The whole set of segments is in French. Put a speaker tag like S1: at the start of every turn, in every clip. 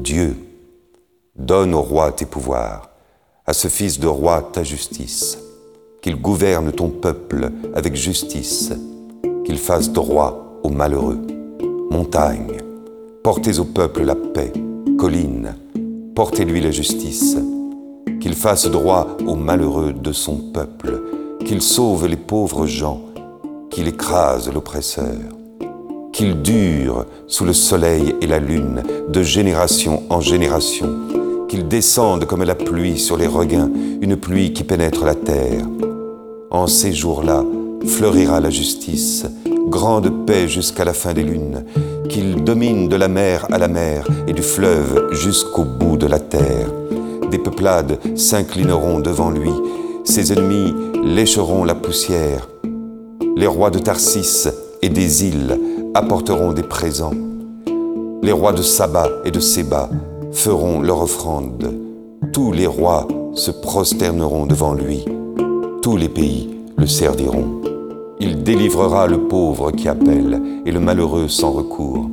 S1: Dieu, donne au roi tes pouvoirs, à ce fils de roi ta justice, qu'il gouverne ton peuple avec justice, qu'il fasse droit aux malheureux. Montagne, portez au peuple la paix, collines, portez-lui la justice, qu'il fasse droit aux malheureux de son peuple, qu'il sauve les pauvres gens, qu'il écrase l'oppresseur, qu'il dure sous le soleil et la lune de génération en génération, qu'il descende comme la pluie sur les regains, une pluie qui pénètre la terre. En ces jours-là fleurira la justice, grande paix jusqu'à la fin des lunes, qu'il domine de la mer à la mer et du fleuve jusqu'au bout de la terre. Des peuplades s'inclineront devant lui, ses ennemis lécheront la poussière. Les rois de Tarsis et des îles apporteront des présents. Les rois de Saba et de Séba feront leur offrande. Tous les rois se prosterneront devant lui. Tous les pays le serviront. Il délivrera le pauvre qui appelle et le malheureux sans recours.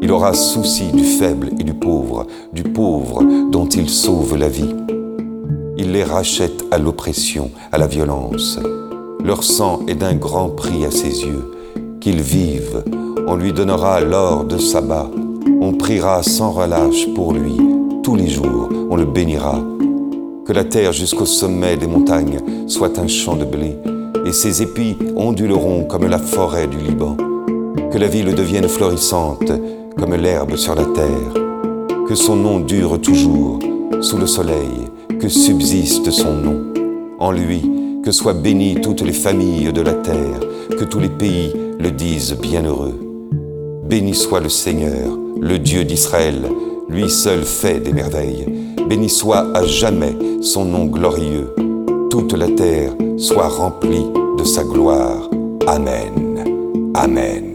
S1: Il aura souci du faible et du pauvre, du pauvre dont il sauve la vie. Il les rachète à l'oppression, à la violence. Leur sang est d'un grand prix à ses yeux. Qu'ils vivent, on lui donnera l'or de sabbat. On priera sans relâche pour lui. Tous les jours, on le bénira. Que la terre jusqu'au sommet des montagnes soit un champ de blé, et ses épis onduleront comme la forêt du Liban. Que la ville devienne florissante, comme l'herbe sur la terre, que son nom dure toujours sous le soleil, que subsiste son nom. En lui, que soient bénies toutes les familles de la terre, que tous les pays le disent bienheureux. Béni soit le Seigneur, le Dieu d'Israël, lui seul fait des merveilles. Béni soit à jamais son nom glorieux. Toute la terre soit remplie de sa gloire. Amen. Amen.